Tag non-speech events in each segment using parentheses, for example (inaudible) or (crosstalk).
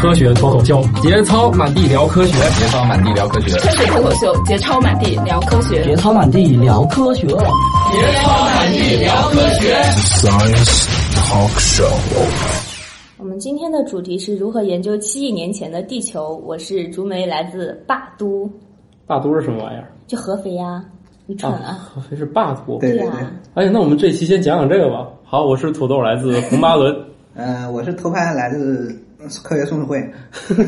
科学脱口秀，节操满地聊科学，节操满地聊科学，科学脱口秀，节操满地聊科学，节操满地聊科学，节操满地聊科学。Science Talk Show。我们今天的主题是如何研究七亿年前的地球。我是竹梅，来自霸都。霸都是什么玩意儿？就合肥呀，你蠢啊！合肥是霸都。对呀。哎，那我们这期先讲讲这个吧。好，我是土豆，来自红巴伦。(laughs) 呃，我是头牌，来自科学松鼠会。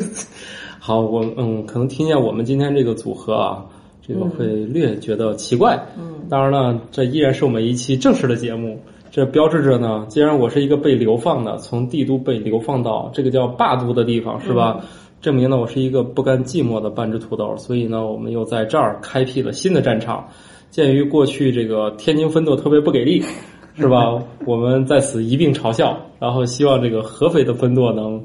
(laughs) 好，我嗯，可能听见我们今天这个组合啊，这个会略觉得奇怪。嗯。当然了，这依然是我们一期正式的节目。这标志着呢，既然我是一个被流放的，从帝都被流放到这个叫霸都的地方，是吧？证明呢，我是一个不甘寂寞的半只土豆。所以呢，我们又在这儿开辟了新的战场。鉴于过去这个天津分舵特别不给力，(laughs) 是吧？我们在此一并嘲笑，然后希望这个合肥的分舵能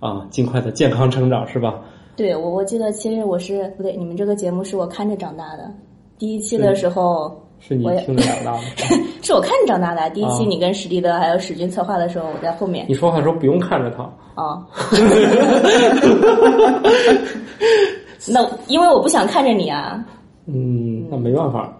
啊尽快的健康成长，是吧？对，我我记得其实我是不对，你们这个节目是我看着长大的。第一期的时候。是你听着长大的，(laughs) 是我看着长大的。第一期你跟史蒂德还有史军策划的时候，我在后面。你说话的时候不用看着他啊。(laughs) 那因为我不想看着你啊。嗯，那没办法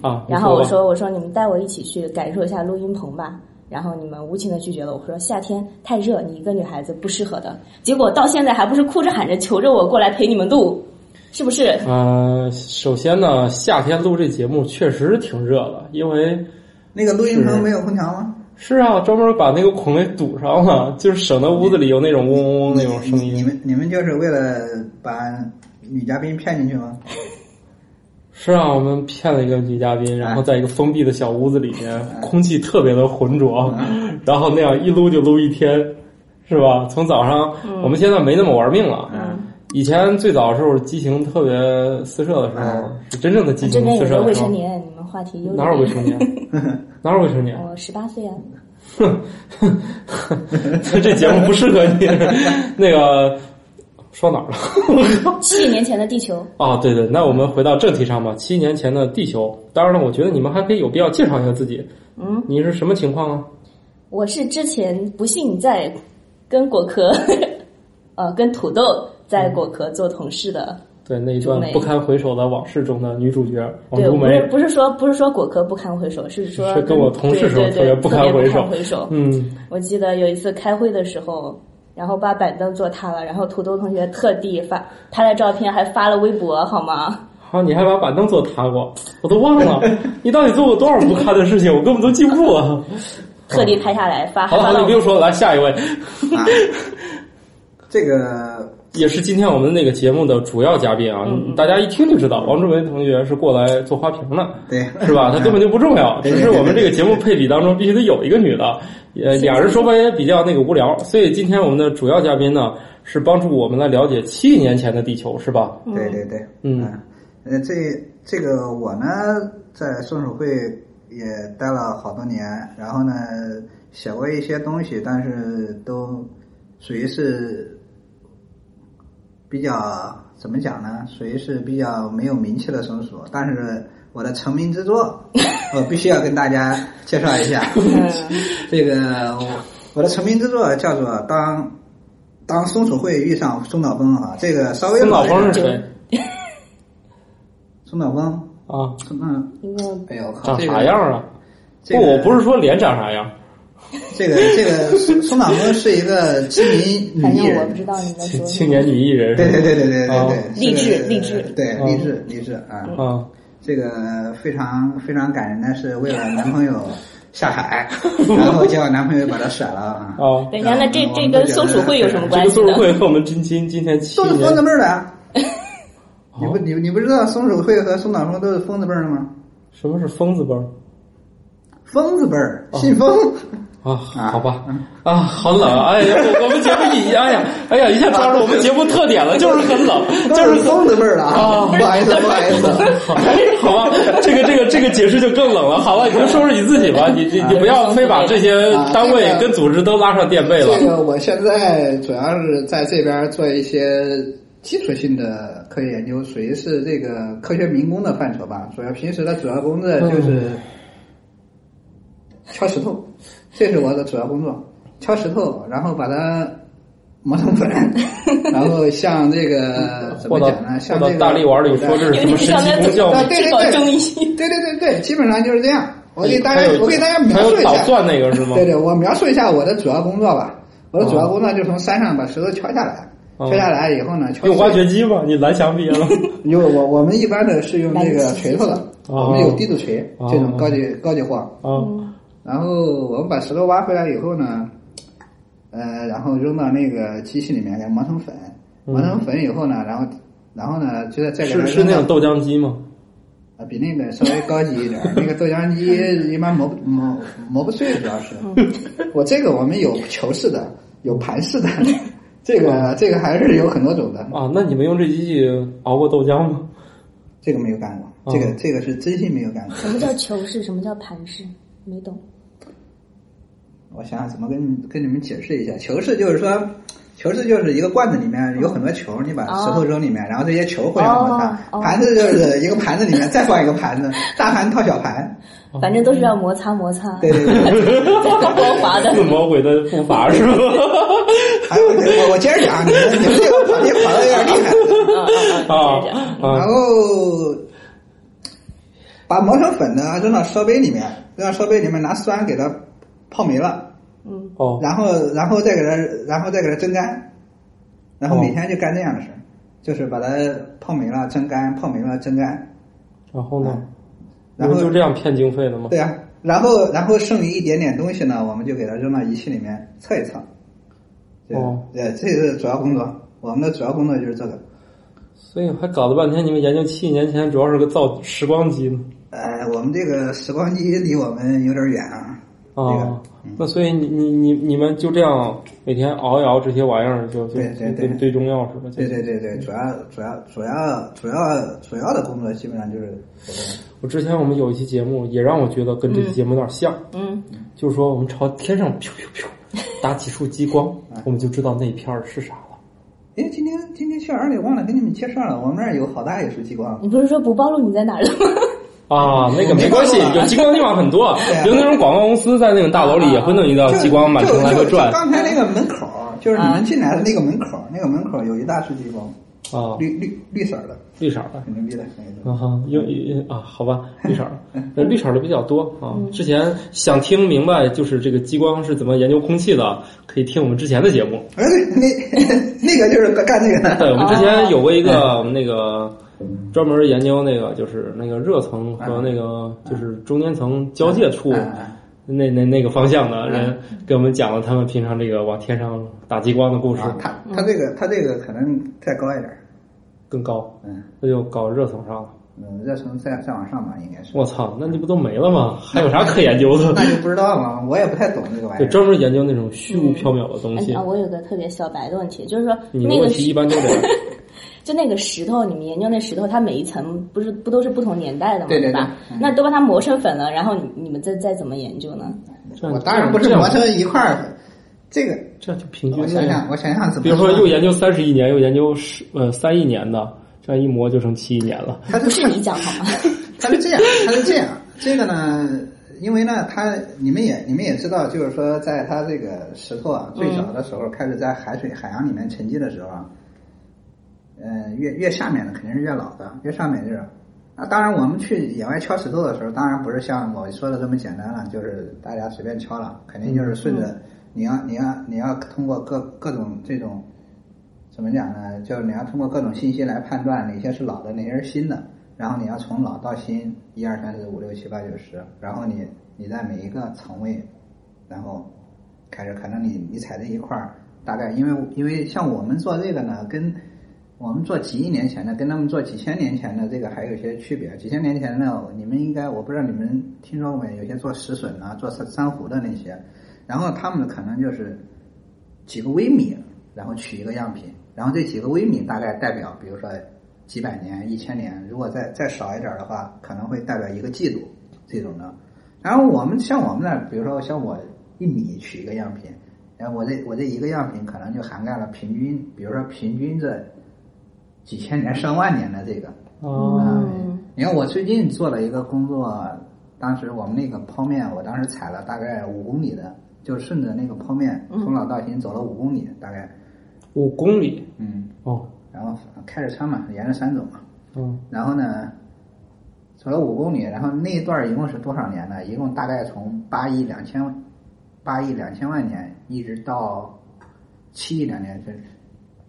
啊。然后我说：“我说你们带我一起去感受一下录音棚吧。”然后你们无情的拒绝了。我说：“夏天太热，你一个女孩子不适合的。”结果到现在还不是哭着喊着求着我过来陪你们录。是不是？嗯，首先呢，夏天录这节目确实挺热的，因为那个录音棚没有空调吗？是啊，专门把那个孔给堵上了，就是省得屋子里有那种嗡嗡嗡那种声音。你们你们就是为了把女嘉宾骗进去吗？是啊，我们骗了一个女嘉宾，然后在一个封闭的小屋子里面，空气特别的浑浊，(laughs) 然后那样一撸就撸一天，是吧？从早上，我们现在没那么玩命了。以前最早的时候，激情特别四射的时候，是真正的激情四射。未成年，你们话题有哪有未成年？(laughs) 哪有未成年？我十八岁啊。哼，(laughs) 这节目不适合你。那个说哪儿了？(laughs) 七年前的地球。啊，对对，那我们回到正题上吧。七年前的地球，当然了，我觉得你们还可以有必要介绍一下自己。嗯，你是什么情况啊？我是之前不幸在跟果壳，呃，跟土豆。在果壳做同事的，对那一段不堪回首的往事中的女主角王竹梅，不是说不是说果壳不堪回首，是说是跟我同事时候特别不堪回首。嗯，我记得有一次开会的时候，然后把板凳坐塌了，然后土豆同学特地发拍了照片，还发了微博，好吗？好，你还把板凳坐塌过，我都忘了。(laughs) 你到底做过多少不堪的事情？我根本都记不住啊。特地拍下来发。好了，你不用说了，来下一位。这个。也是今天我们那个节目的主要嘉宾啊，大家一听就知道，王志文同学是过来做花瓶的，对，是吧？他根本就不重要，只是我们这个节目配比当中必须得有一个女的，呃，俩人说白也比较那个无聊，所以今天我们的主要嘉宾呢是帮助我们来了解七亿年前的地球，是吧？对对对，嗯，呃，这这个我呢在松鼠会也待了好多年，然后呢写过一些东西，但是都属于是。比较怎么讲呢？属于是比较没有名气的松鼠，但是我的成名之作，(laughs) 我必须要跟大家介绍一下。(laughs) (laughs) 这个我我的成名之作叫做《当当松鼠会遇上松岛枫》啊，这个稍微松岛枫是谁？松岛枫啊，嗯，哎呦，长啥样啊？不，我不是说脸长啥样。这个这个松松岛枫是一个青年女艺人，我不知道你在说青年女艺人，对对对对对对对，励志励志，对励志励志啊啊！这个非常非常感人的是为了男朋友下海，然后结果男朋友把她甩了啊！哦，(laughs) 等一下，那这这跟松鼠会有什么关系？松鼠会和我们今今今天都是疯子辈儿的，(laughs) 你不你你不知道松鼠会和松岛枫都是疯子辈儿的吗？什么是疯子辈儿？疯子辈儿，信疯。啊，好吧，啊，好冷，哎呀，我们节目一，哎呀，哎呀，一下抓住我们节目特点了，就是很冷，就是风的味儿了啊，不好意思，不好意思，好吧，这个这个这个解释就更冷了，好了，你就说说你自己吧，你你你不要非把这些单位跟组织都拉上垫背了。这个我现在主要是在这边做一些基础性的科学研究，属于是这个科学民工的范畴吧，主要平时的主要工作就是敲石头。这是我的主要工作，敲石头，然后把它磨成粉，(laughs) 然后像这个怎么讲呢？像这个大力丸里说这是什么神奇功效吗啊，？对对对，对对对对，基本上就是这样。我给大家，我给大家描述一下，捣蒜那个是吗？对对，我描述一下我的主要工作吧。我的主要工作就是从山上把石头敲下来，哦敲下来以后呢，敲用挖掘机吗？你蓝翔毕业了？有我我们一般的是用这个锤头的，哦我们有地质锤哦这种高级高级货。啊然后我们把石头挖回来以后呢，呃，然后扔到那个机器里面给磨成粉，磨成粉以后呢，然后然后呢，就在再给它嗯是是那种豆浆机吗？啊，比那个稍微高级一点儿。(laughs) 那个豆浆机一般磨不磨磨不碎，主要是。我这个我们有球式的，有盘式的，(laughs) 这个这个还是有很多种的。啊，那你们用这机器熬过豆浆吗？这个没有干过，这个这个是真心没有干过。什么叫球式？什么叫盘式？没懂。我想想怎么跟你跟你们解释一下，球式就是说，球式就是一个罐子里面有很多球，你把石头扔里面，然后这些球互相摩擦。哦哦盘子就是一个盘子里面再放一个盘子，大盘套小盘。反正都是要摩擦摩擦，对对对。光滑的。(laughs) 四魔鬼的步伐是吧？(laughs) 哎，我我我接着讲，你们你们这个跑题跑的有点厉害。啊然啊后把磨成粉的扔到烧杯里面，扔到烧杯里面拿酸给它泡没了，嗯，哦然后然后再给它然后再给它蒸干，然后每天就干这样的事儿，就是把它泡没了蒸干，泡没了蒸干，然后呢？然后就这样骗经费的吗？对啊，然后然后剩余一点点东西呢，我们就给它扔到仪器里面测一测。对哦对，这是主要工作，我们的主要工作就是这个。所以还搞了半天，你们研究七年前主要是个造时光机呢。呃，我们这个时光机离我们有点远啊。这个啊，那所以你你你你们就这样每天熬一熬这些玩意儿，就就对对对跟堆中药似的。对对对对，主要主要主要主要主要的工作基本上就是。我之前我们有一期节目，也让我觉得跟这期节目有点像，嗯，就是说我们朝天上飘飘飘打几束激光，(laughs) 我们就知道那片儿是啥了。哎，今天今天去二里忘了跟你们介绍了，我们那儿有好大一束激光。你不是说不暴露你在哪儿了吗？啊，那个没关系，有激光的地方很多，有那种广告公司在那种大楼里也会弄一道就激光满城来回转刚才那个门口，就是你们进来的那个门口，那个门口有一大束激光，啊，绿绿绿色的，绿色儿的。很牛逼的那个。啊哈，有有啊，好吧，绿色儿的，(laughs) 呃绿色的比较多啊。之前想听明白就是这个激光是怎么研究空气的，可以听我们之前的节目。哎，对，那 (laughs) 那个就是干那个的。对，我们之前有过一个那个专门研究那个就是那个热层和那个就是中间层交界处那那那个方向的人给我们讲了他们平常这个往天上打激光的故事，啊，他他这个他这个可能再高一点，更高，嗯那就搞热层上了。嗯，热层再再往上吧，应该是。我操，那你不都没了吗？还有啥可研究的？(laughs) 那就不知道了，我也不太懂这个玩意对，儿。专门研究那种虚无缥缈的东西啊，。我有个特别小白的问题，就是说你的那个问题一般都这样。(laughs) 就那个石头，你们研究那石头，它每一层不是不都是不同年代的吗，对对吧？对嗯那都把它磨成粉了，然后你你们再再怎么研究呢？我当然不是磨成一块儿，这个这样就平均了我想想，我想想怎么。比如说又研究三十亿年，又研究十呃三亿年的，这样一磨就成七亿年了。它不是你讲好吗？(laughs) 他是这样，它是这样，这个呢，因为呢，它你们也你们也知道，就是说，在它这个石头啊最早的时候，开始在海水海洋里面沉积的时候啊，呃，越越下面的肯定是越老的，越上面就是。那当然，我们去野外敲石头的时候，当然不是像我说的这么简单了，就是大家随便敲了，肯定就是顺着你要你要你要通过各各种这种怎么讲呢？就是你要通过各种信息来判断哪些是老的，哪些是新的，然后你要从老到新，一二三四五六七八九十，然后你你在每一个层位，然后开始可能你你踩在一块儿，大概因为因为像我们做这个呢，跟我们做几亿年前的，跟他们做几千年前的这个还有一些区别。几千年前呢，你们应该我不知道你们听说过没？有些做石笋啊、做珊珊瑚的那些，然后他们可能就是几个微米，然后取一个样品，然后这几个微米大概代表，比如说几百年、一千年，如果再再少一点的话，可能会代表一个季度这种的。然后我们像我们那，比如说像我一米取一个样品，然后我这我这一个样品可能就涵盖了平均，比如说平均这几千年、上万年的这个。哦，啊，你看我最近做了一个工作，当时我们那个剖面，我当时采了大概五公里的，就顺着那个剖面从老到新走了五公里，大概。五公里嗯，哦，然后开着车嘛，沿着山走嘛，嗯然后呢，走了五公里，然后那一段一共是多少年呢？一共大概从八亿两千八亿两千万年一直到七亿两年，就是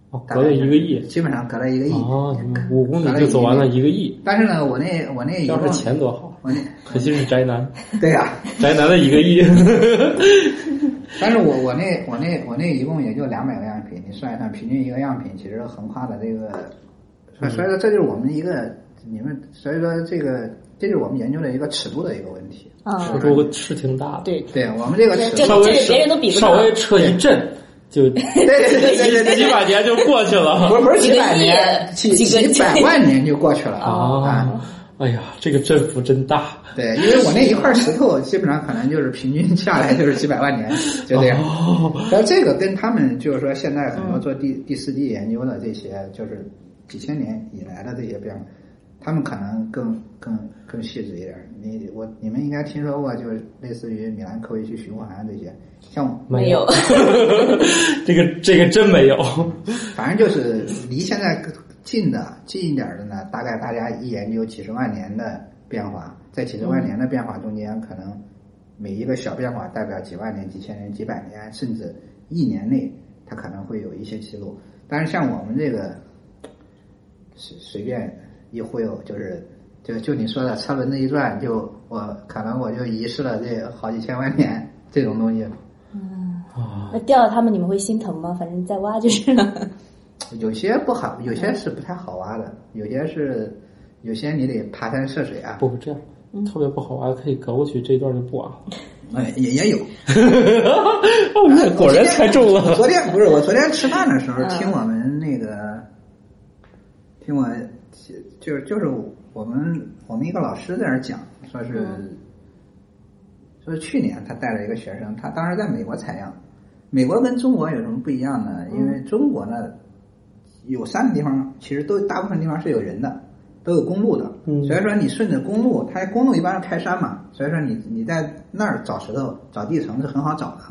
哦，隔了一个亿。基本上隔了一个亿。哦，五公里就走完了一个亿，但是呢，我那我那一共要是钱多好，我那 (laughs) 可惜是宅男，(laughs) 对呀、宅男的一个亿，(laughs) 但是我我那我那我那一共也就两百个样品，你算一算，平均一个样品其实横跨的这个，所以说这就是我们一个你们，所以说这个这就是我们研究的一个尺度的一个问题。啊，说出个是挺大的，对，对我们这个尺度，稍微别人都比不上。稍微车一震就对对对对对对几百年就过去了。不是不是几百年，几几百万年就过去了啊！哎呀，这个振幅真大，对，因为我那一块石头基本上可能就是平均下来就是几百万年，就这样。哦，然后这个跟他们就是说现在很多做第第四地研究的这些，就是几千年以来的这些变化，他们可能更更更细致一点。你我你们应该听说过，就是类似于米兰科维奇循环这些，像没有，(laughs) 这个这个真没有，反正就是离现在近的近一点的呢，大概大家一研究几十万年的变化，在几十万年的变化中间，可能每一个小变化代表几万年、几千年、几百年，甚至一年内，它可能会有一些记录。但是像我们这个随随便一忽悠，就是就就你说的车轮子一转，就我可能我就遗失了这好几千万年这种东西。嗯那掉了他们你们会心疼吗？反正再挖就是了。(laughs) 有些不好，有些是不太好挖的，有些是，有些你得爬山涉水啊。不这样，特别不好挖，可以隔过去，这一段就不挖了。哎，也也有。(laughs) 哦，果然猜中了。昨天不是我昨天吃饭的时候听我们那个，听我就是就是我们我们一个老师在那儿讲，说是，说是去年他带了一个学生，他当时在美国采样。美国跟中国有什么不一样呢？因为中国呢，有山的地方其实都大部分地方是有人的，都有公路的。嗯所以说你顺着公路，它公路一般是开山嘛，所以说你你在那儿找石头、找地层是很好找的。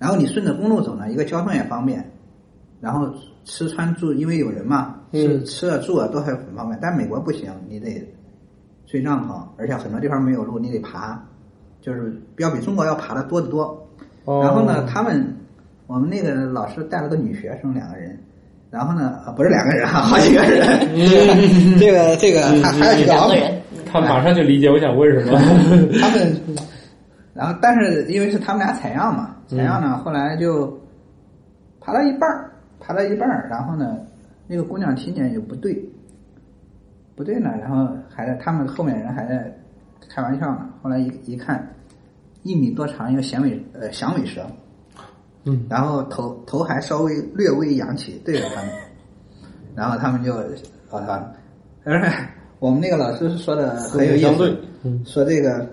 然后你顺着公路走呢，一个交通也方便，然后吃穿住，因为有人嘛，吃嗯吃啊住啊都还很方便。但美国不行，你得睡帐篷，而且很多地方没有路，你得爬，就是要比中国要爬的多得多。哦然后呢，他们我们那个老师带了个女学生两个人，然后呢，啊不是两个人哈，(laughs) 好几个人，这个这个还还有几个老美，两个人，他马上就理解我想问什么。(laughs) 他们，然后但是因为是他们俩采样嘛，采样呢，后来就爬到一半儿，爬到一半儿，然后呢，那个姑娘听见有不对，不对呢，然后还在他们后面人还在开玩笑呢，后来一一看，一米多长一个响尾呃响尾蛇，嗯，然后头头还稍微略微扬起对着他们，(laughs) 然后他们就啊，而且我们那个老师说的很有意思，嗯。说这个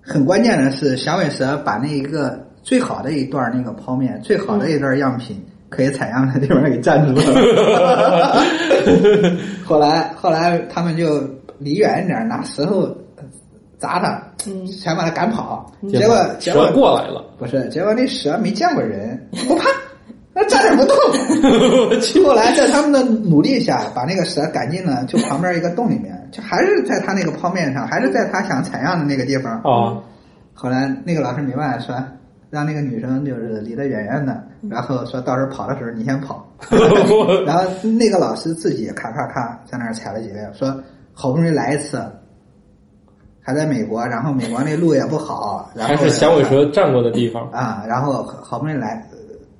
很关键的是响尾蛇把那一个最好的一段那个剖面，最好的一段样品可以采样的地方给占住了。(laughs) 后来后来他们就离远一点，拿石头砸他，想把他赶跑。结果结果蛇过来了，不是，结果那蛇没见过人，不怕，那站着不动。(laughs) 后来在他们的努力下，把那个蛇赶进了就旁边一个洞里面，就还是在他那个泡面上，还是在他想采样的那个地方。哦，后来那个老师没办法说，让那个女生就是离得远远的，然后说到时候跑的时候你先跑。(laughs) 然后那个老师自己咔咔咔在那儿踩了几个，说好不容易来一次，还在美国，然后美国那路也不好，然后还是响尾蛇站过的地方。啊，然后好不容易来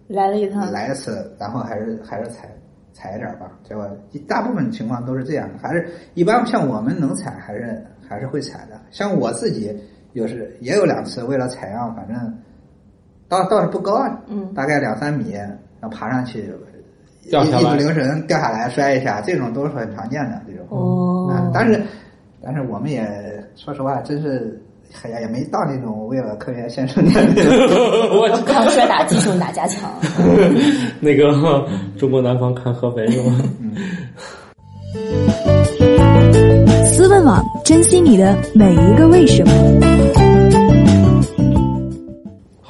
来了一趟，来一次，然后还是还是踩踩一点吧。结果大部分情况都是这样的，还是一般像我们能踩，还是还是会踩的。像我自己有时也有两次为了采样，反正倒倒是不高，嗯大概两三米，然后爬上去。掉下来一不留神掉下来摔一下，这种都是很常见的这种。但是但是我们也说实话，真是哎呀也没到那种为了科学献身的那种。(laughs) (laughs) 我抗摔打技术哪家强？(laughs) 那个中国南方看合肥是吗？思问网，珍惜你的每一个为什么。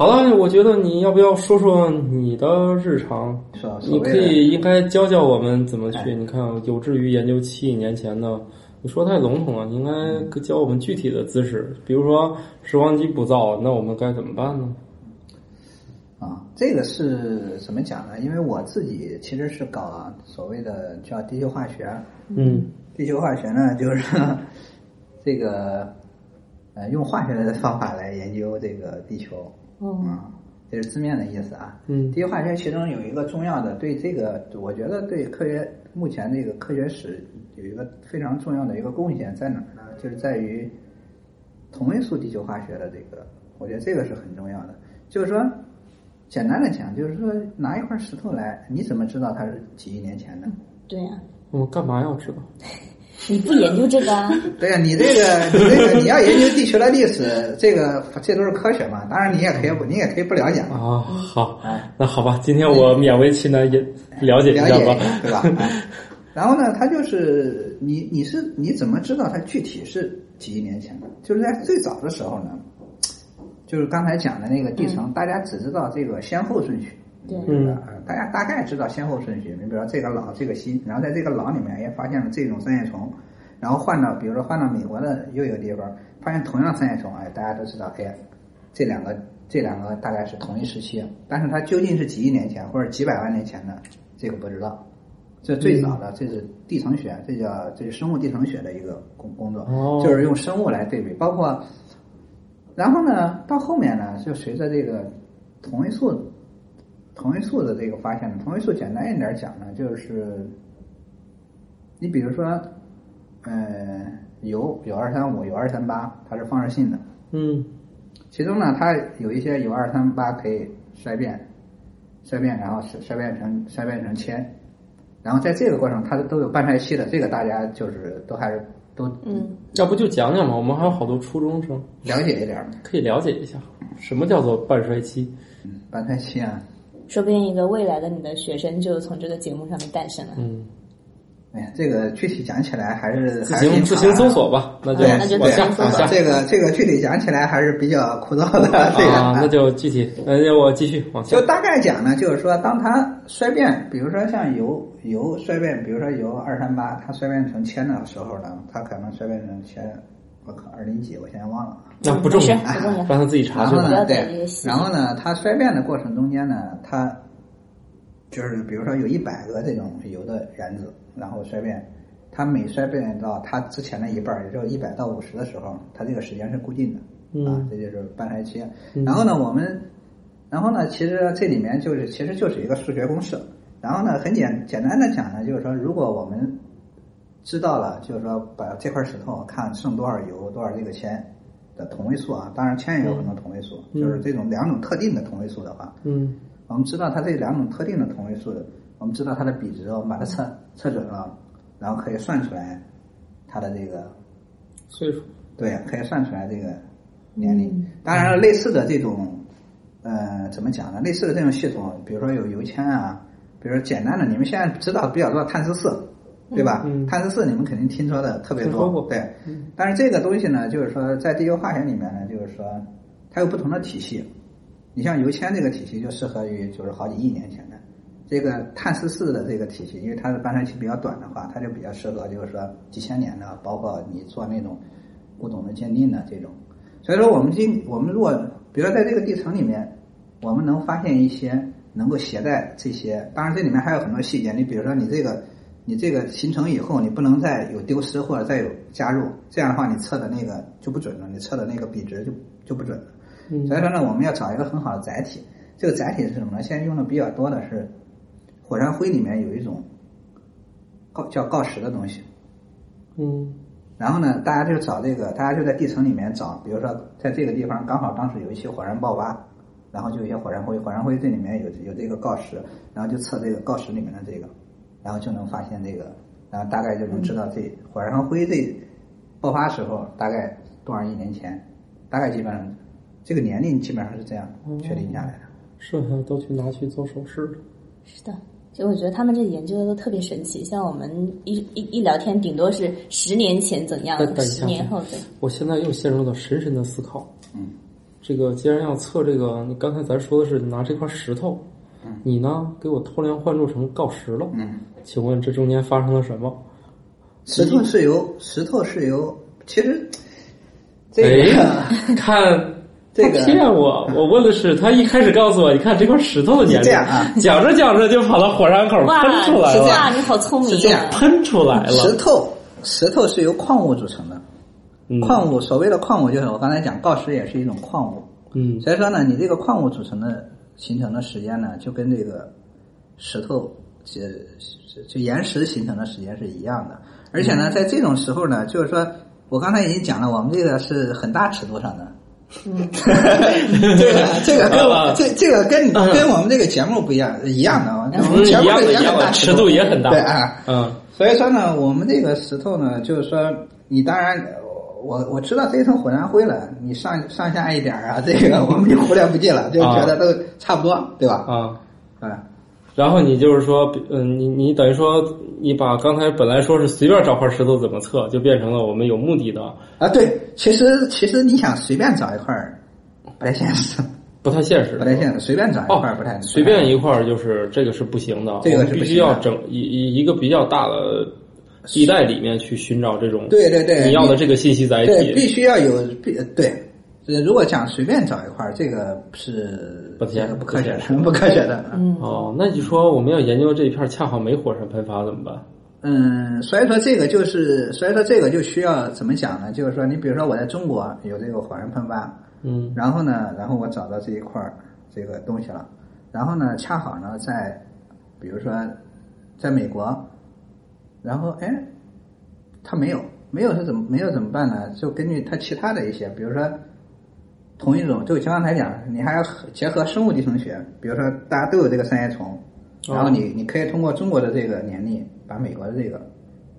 好好了，我觉得你要不要说说你的日常？所所你可以应该教教我们怎么去。哎你看，有志于研究七亿年前的，你说太笼统了，你应该教我们具体的知识。比如说时光机不造，那我们该怎么办呢？啊，这个是怎么讲呢？因为我自己其实是搞所谓的叫地球化学，嗯地球化学呢，就是 (laughs) 这个呃用化学的方法来研究这个地球哦，啊，这是字面的意思啊。嗯地球化学其中有一个重要的，对这个我觉得对科学目前这个科学史有一个非常重要的一个贡献在哪儿呢？就是在于同位素地球化学的这个，我觉得这个是很重要的。就是说，简单的讲，就是说拿一块石头来，你怎么知道它是几亿年前的？对呀、我们干嘛要知道？你不研究这个啊？(laughs) 对呀、你这个，你这个，你要研究地球的历史，这个这都是科学嘛。当然，你也可以不，你也可以不了解嘛。啊，好哎，那好吧，今天我勉为其难也 (laughs) 了解一了下吧。解一下，对吧？哎然后呢，它就是你你是你怎么知道它具体是几亿年前的？就是在最早的时候呢，就是刚才讲的那个地层，大家只知道这个先后顺序，对嗯呃大家大概知道先后顺序。你比如说这个老这个新，然后在这个老里面也发现了这种三叶虫，然后换到比如说换到美国的又一个地方发现同样三叶虫，哎，大家都知道，哎，这两个这两个大概是同一时期，但是它究竟是几亿年前或者几百万年前的，这个不知道。这最早的，这是地层学，这叫这是生物地层学的一个工工作，哦就是用生物来对比，包括，然后呢，到后面呢，就随着这个同位素同位素的这个发现呢，同位素简单一点讲呢，就是你比如说，呃，铀有二三五，有二三八，它是放射性的，嗯。其中呢，它有一些有二三八可以衰变，衰变然后衰衰变成衰变成铅，然后在这个过程它都有半衰期的，这个大家就是都还是都嗯，要不就讲讲嘛，我们还有好多初中生。了解一点儿。可以了解一下，什么叫做半衰期？嗯，半衰期啊，说不定一个未来的你的学生就从这个节目上面诞生了。嗯，哎呀，这个具体讲起来还是自还是挺行自行搜索吧，那就对那就往下。这个这个具体讲起来还是比较枯燥的，这个啊，那就具体，呃，要我继续往下就。大概讲呢，就是说，当它衰变，比如说像油油衰变，比如说铀二三八，它衰变成铅的时候呢，它可能衰变成铅，我靠，二零几，我现在忘了。那不重要没事，不重要让他自己查去吧。然后呢，对然后呢，它衰变的过程中间呢，它就是比如说有一百个这种铀的原子，然后衰变，它每衰变到它之前的一半儿，也就是一百到五十的时候，它这个时间是固定的，啊嗯，这就是半衰期。嗯然后呢，我们，然后呢，其实这里面就是其实就是一个数学公式。然后呢，很简简单的讲呢，就是说，如果我们知道了，就是说把这块石头看剩多少油多少这个铅的同位素啊，当然铅也有很多同位素，嗯。就是这种两种特定的同位素的话，嗯。我们知道它这两种特定的同位素，我们知道它的比值，我们把它测测准了，然后可以算出来它的这个岁数，对，可以算出来这个年龄。当然了，类似的这种，呃，怎么讲呢？类似的这种系统，比如说有油铅啊，比如说简单的，你们现在知道比较多的碳十四，对吧？嗯碳十四你们肯定听说的特别多，对。但是这个东西呢，就是说在地球化学里面呢，就是说它有不同的体系。你像油铅这个体系就适合于就是好几亿年前的，这个碳十四的这个体系，因为它的半衰期比较短的话，它就比较适合就是说几千年的，包括你做那种古董的鉴定的这种。所以说，我们今我们如果比如说在这个地层里面，我们能发现一些能够携带这些，当然这里面还有很多细节。你比如说你这个你这个形成以后，你不能再有丢失或者再有加入，这样的话你测的那个就不准了，你测的那个比值就就不准了。嗯所以说呢，我们要找一个很好的载体。这个载体是什么呢？现在用的比较多的是火山灰里面有一种锆叫锆石的东西。嗯然后呢，大家就找这个，大家就在地层里面找，比如说在这个地方刚好当时有一起火山爆发，然后就有一些火山灰，火山灰这里面有有这个锆石，然后就测这个锆石里面的这个，然后就能发现这个，然后大概就能知道这火山灰这爆发时候大概多少亿年前，大概基本上这个年龄基本上是这样确定下来的。剩下的都去拿去做首饰了。是的，就我觉得他们这研究的都特别神奇。像我们一一一聊天，顶多是十年前怎样十年后怎样。我现在又陷入了深深的思考。嗯，这个既然要测这个，你刚才咱说的是拿这块石头，你呢？给我偷梁换柱成锆石了，嗯，请问这中间发生了什么？石头是由石头是由，其实这个、哎，(laughs) 看这个骗我，我问的是他一开始告诉我，你看这块石头的年龄，这样啊讲着讲着就跑到火山口，喷出来了，哇，你好聪明是这样啊！喷出来了，石头石头是由矿物组成的，嗯。矿物所谓的矿物就是我刚才讲锆石也是一种矿物，嗯。所以说呢，你这个矿物组成的形成的时间呢，就跟这个石头这就岩石形成的时间是一样的。而且呢，在这种时候呢，就是说我刚才已经讲了，我们这个是很大尺度上的。嗯，(laughs) (laughs) 这个这个跟我这这个跟跟我们这个节目不一样，一样的，我们节目也很大一样的尺度也很大对啊，嗯所以说呢，我们这个石头呢，就是说，你当然，我我知道这一层火山灰了，你上上下一点儿啊，这个我们就忽略不计了，就觉得都差不多，对吧？啊。嗯，然后你就是说，嗯，你你等于说，你把刚才本来说是随便找块石头怎么测，就变成了我们有目的的，啊，对，其实其实你想随便找一块儿，不太现实，(laughs) 不太现实。不太现实，随便找一哦块儿不太，随便一块儿就是这个是不行的，这个必须要整一一一个比较大的地带里面去寻找这种对对对你要的这个信息载对，必。须要有必对。呃如果想随便找一块儿，这个是不现这个不科学的，不科学的。嗯哦，那你说我们要研究这一片儿恰好没火山喷发怎么办？嗯，所以说这个就是，所以说这个就需要怎么讲呢？就是说，你比如说我在中国有这个火山喷发，嗯然后呢，然后我找到这一块儿这个东西了，然后呢，恰好呢在，比如说在美国，然后哎，他没有，没有是怎么没有怎么办呢？就根据他其他的一些，比如说同一种，就像刚才讲，你还要结合生物地层学，比如说大家都有这个三叶虫，然后你你可以通过中国的这个年历把美国的这个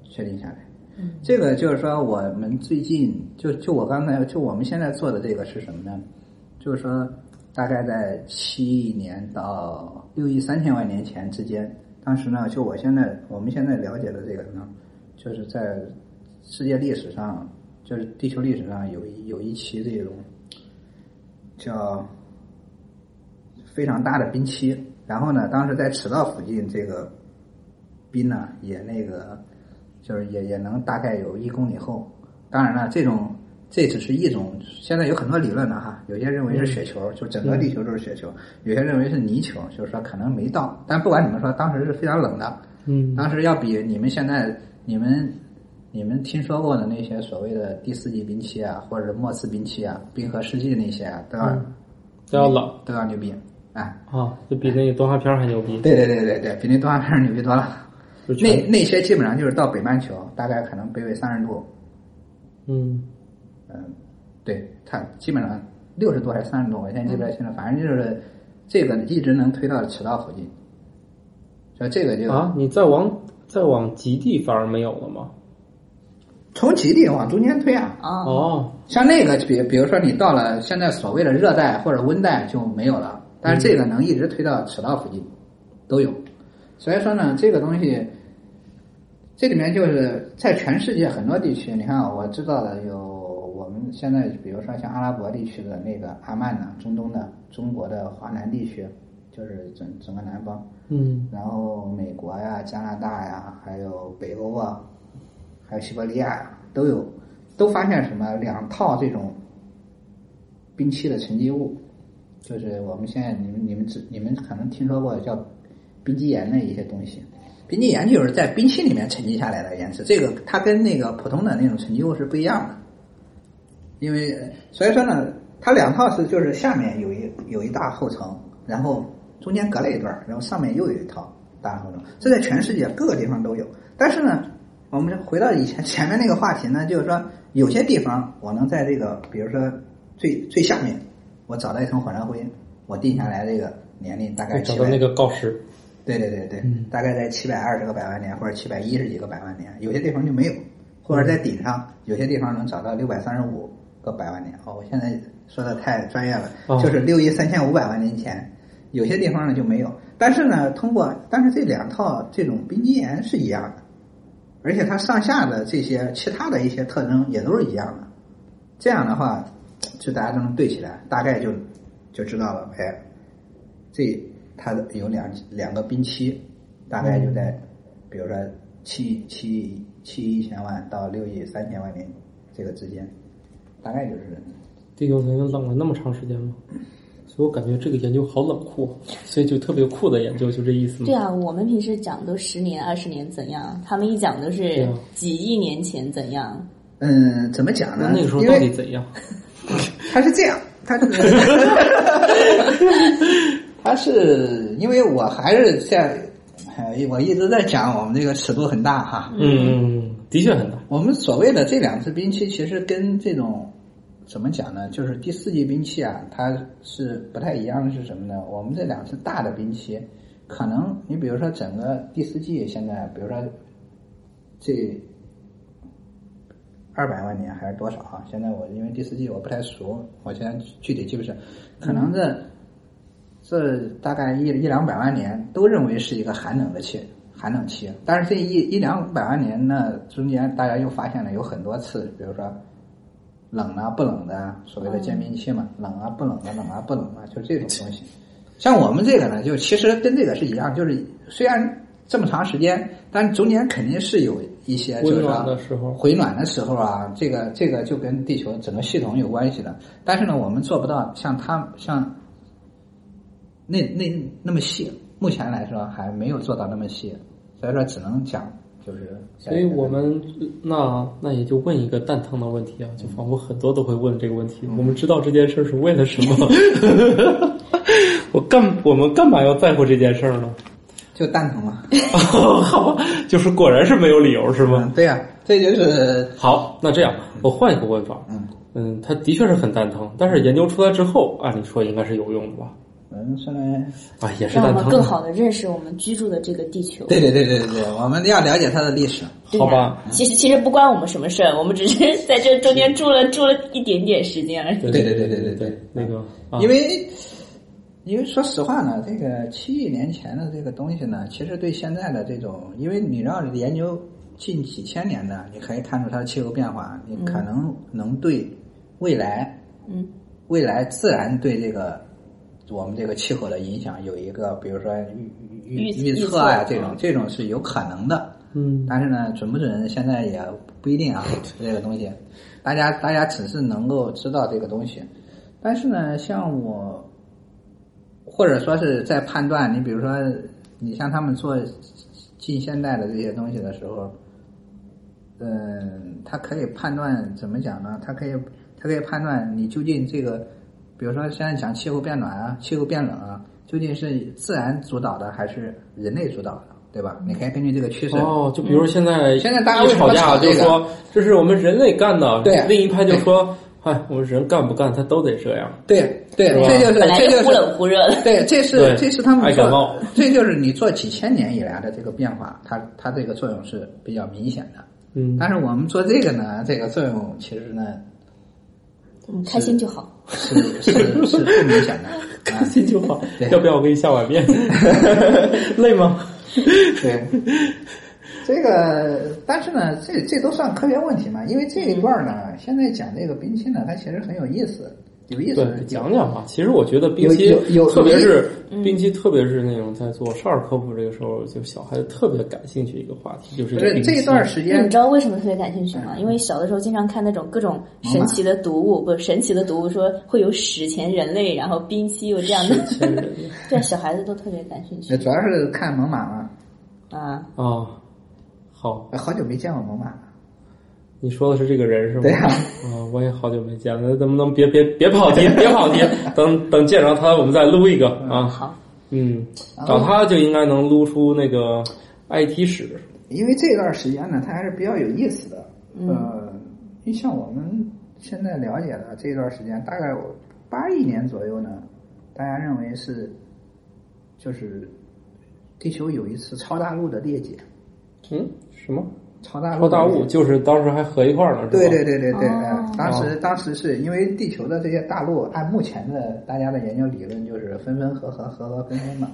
确定下来。这个就是说，我们最近就就我刚才就我们现在做的这个是什么呢？就是说，大概在七亿年到六亿三千万年前之间，当时呢，就我现在我们现在了解的这个呢，就是在世界历史上，就是地球历史上有一有一期这种叫非常大的冰期，然后呢，当时在赤道附近这个冰呢也那个就是也也能大概有一公里厚。当然了，这种这只是一种，现在有很多理论的哈，有些认为是雪球，就整个地球都是雪球；有些认为是泥球，就是说可能没到。但不管怎么说，当时是非常冷的，嗯当时要比你们现在你们你们听说过的那些所谓的第四纪冰期啊，或者末次冰期啊、冰河世纪那些啊，都要、都要冷都要牛逼，哎，啊，就比那个动画片还牛逼。对对对对对，比那动画片牛逼多了。那那些基本上就是到北半球，大概可能北纬三十度，嗯嗯，对，它基本上六十度还是三十度，我现在记不太清了，反正就是这个一直能推到赤道附近，所以这个就啊，你再往再往极地反而没有了吗？从极地往中间推啊。啊，哦，像那个，比比如说你到了现在所谓的热带或者温带就没有了，但是这个能一直推到赤道附近，都有。所以说呢，这个东西，这里面就是在全世界很多地区，你看啊我知道的有现在比如说像阿拉伯地区的那个阿曼呢，中东的中国的华南地区，就是整整个南方，嗯然后美国呀、加拿大呀，还有北欧啊，还有西伯利亚呀，都有，都发现什么两套这种冰期的沉积物，就是我们现在你们你们知你们可能听说过叫冰基岩的一些东西。冰基岩就是在冰期里面沉积下来的岩石，这个它跟那个普通的那种沉积物是不一样的。因为所以说呢，它两套是就是下面有一有一大厚层，然后中间隔了一段，然后上面又有一套大厚层，这在全世界各个地方都有。但是呢，我们回到以前 (laughs) 前面那个话题呢，就是说有些地方我能在这个比如说最最下面，我找到一层火山灰，我定下来这个年龄大概找到那个锆石。对对对对，嗯大概在七百二十个百万年或者七百一十几个百万年，有些地方就没有，或者在顶上，有些地方能找到六百三十五个百万年。哦，我现在说的太专业了，哦就是六亿三千五百万年前，有些地方呢就没有。但是呢，通过但是这两套这种冰基岩是一样的，而且它上下的这些其他的一些特征也都是一样的。这样的话，就大家都能对起来，大概就就知道了。哎，这它的有两两个冰期，大概就在，比如说七七七亿一千万到六亿三千万年这个之间，大概就是地球曾经冷了那么长时间吗？所以我感觉这个研究好冷酷，所以就特别酷的研究，就这意思吗？对啊，我们平时讲都十年、二十年怎样，他们一讲都是几亿年前怎样。嗯，怎么讲呢？那那个时候到底怎样？(laughs) 他是这样，他是，(laughs) 他是因为我还是在，呃我一直在讲我们这个尺度很大哈。嗯，的确很大。我们所谓的这两次兵器，其实跟这种怎么讲呢？就是第四纪兵器啊，它是不太一样的是什么呢？我们这两次大的兵器，可能你比如说整个第四季现在，比如说这二百万年还是多少啊？现在我因为第四季我不太熟，我现在具体记不清，可能这、这大概一一两百万年都认为是一个寒冷的期，寒冷期。但是这一一两百万年呢，中间大家又发现了有很多次，比如说冷啊不冷的啊，所谓的间冰期嘛，冷啊不冷的，冷啊不冷的，就这种东西。像我们这个呢，就其实跟这个是一样，就是虽然这么长时间，但中间肯定是有一些就是说回暖的时候回暖的时候啊，这个这个就跟地球整个系统有关系的。但是呢，我们做不到像它像那那那么细，目前来说还没有做到那么细，所以说只能讲就是。所以我们那那也就问一个蛋疼的问题啊，就仿佛很多都会问这个问题。我们知道这件事儿是为了什么？(laughs) 我干我们干嘛要在乎这件事儿呢？(laughs) 就蛋疼嘛，(laughs) 好吧，就是果然是没有理由是吗？嗯，对呀、这就是好，那这样我换一个问法，嗯嗯，它的确是很蛋疼，但是研究出来之后，按理说应该是有用的吧？们算来啊，也是让我们更好的认识我们居住的这个地球。对对对对对我们要了解它的历史，好吧？其实其实不关我们什么事儿，我们只是在这中间住了住了一点点时间而已。对对对对对对，那个，因为因为说实话呢，这个七亿年前的这个东西呢，其实对现在的这种，因为你要研究近几千年的，你可以看出它的气候变化，你可能能对未来，嗯，未来自然对这个。我们这个气候的影响有一个，比如说预预预预测啊，这种这种是有可能的。嗯，但是呢，准不准现在也不一定啊，这个东西，大家大家只是能够知道这个东西，但是呢，像我，或者说是在判断，你比如说，你像他们做近现代的这些东西的时候，嗯，他可以判断怎么讲呢？他可以他可以判断你究竟这个，比如说现在讲气候变暖啊，气候变冷啊，究竟是自然主导的还是人类主导的，对吧？你可以根据这个趋势。哦，就比如现在现在大家一吵架吵这个就说这是我们人类干的，对另一派就说，哎，我们人干不干他都得这样。对对，这就是本来这就是忽冷忽热的。对，这是这是他们做爱感冒，这就是你做几千年以来的这个变化，它它这个作用是比较明显的。嗯，但是我们做这个呢，这个作用其实呢嗯，开心就好。是是是不明显的。(laughs) 开心就好。要不要我给你下碗面？(laughs) 累吗？对，这个，但是呢，这这都算科学问题嘛？因为这一段呢，现在讲这个冰期呢，它其实很有意思，有意思对讲讲吧。其实我觉得冰期特别是嗯冰期，特别是那种在做少儿科普这个时候，就小孩子特别感兴趣一个话题，就是这段时间你知道为什么特别感兴趣吗？因为小的时候经常看那种各种神奇的读物，不是神奇的读物，说会有史前人类，然后冰期又这样的，(laughs) 对小孩子都特别感兴趣主要是看猛犸嘛，啊。哦。好，好久没见过猛犸了。你说的是这个人是吗？对呀啊，我也好久没见了，那能不能别别别跑题，别跑题，等 (laughs) 等见着他，我们再撸一个啊。好，嗯，找他就应该能撸出那个 IT 史。因为这段时间呢，它还是比较有意思的。呃，你像我们现在了解的这段时间，大概八亿年左右呢，大家认为是就是地球有一次超大陆的裂解，嗯，什么？超大陆超大的裂解雾就是当时还合一块儿了，是吧？对对对对对，当时当时是因为地球的这些大陆，按目前的大家的研究理论，就是分分合合，合合分分嘛。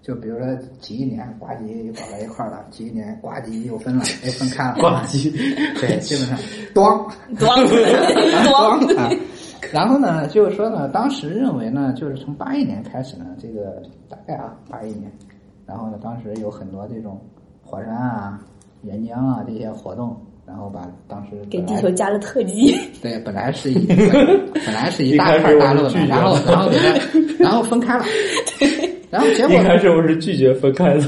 就比如说几亿年呱唧又搞到一块儿了，几亿年呱唧又分了，又分开了，呱唧。对，基本上咣 (laughs) 咣 (laughs) 咣 (laughs) 咣啊，然后呢，就是说呢，当时认为呢，就是从八一年开始呢，这个大概啊，八一年，然后呢，当时有很多这种火山啊、岩浆啊这些活动，然后把当时给地球加了特技。(laughs) 对，本来是一本来是一大块大陆 (laughs) 的，然后然后给它 (laughs) 然后分开了，然后结果一开始我是拒绝分开的，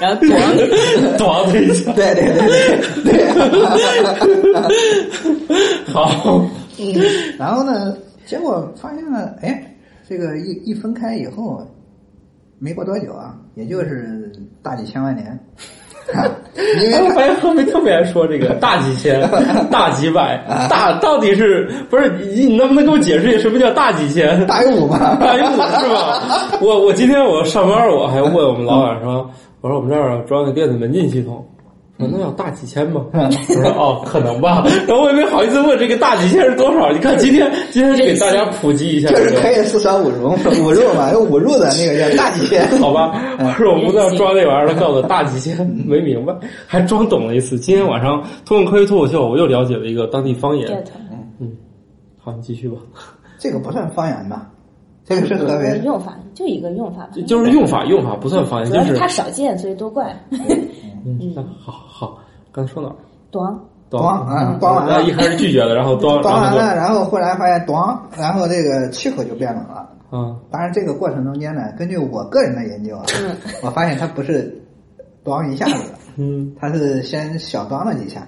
然后咣，咣的一下，对对对对对，好，然后呢，结果发现了，哎，这个一一分开以后，没过多久啊，也就是大几千万年，(laughs) 因为哎我发现后面特别爱说这个大几千、(laughs) 大几百、大到底是不是？你你能不能给我解释一下什么叫大几千？大于五吧，大于五是吧？我我今天我上班我还问我们老板说，我说我们这儿装个电子门禁系统。说那要大几千吗？我说 (laughs) 哦，可能吧。然后我也没好意思问这个大几千是多少。你看今天 (laughs) 今天就给大家普及一下这是可以四舍五入五入嘛，有五入的那个叫大几千，(laughs) 好吧？我说我们在装那玩意儿，他告诉我大几千，没明白，还装懂了一次。今天晚上通过科学脱口秀，我又了解了一个当地方言。get 好，你继续吧。这个不算方言吧？这个是河北，用法，就一个用法吧。就是用法用法不算方言，就是它少见，所以多怪。嗯，那好好，刚才说哪儿？咣，咣啊咣完了。一开始拒绝了，然后端，然后就装完了，然后后来发现咣，然后这个气候就变冷了。嗯，当然，这个过程中间呢，根据我个人的研究啊，我发现它不是咣一下子的，嗯，它是先小咣了几下。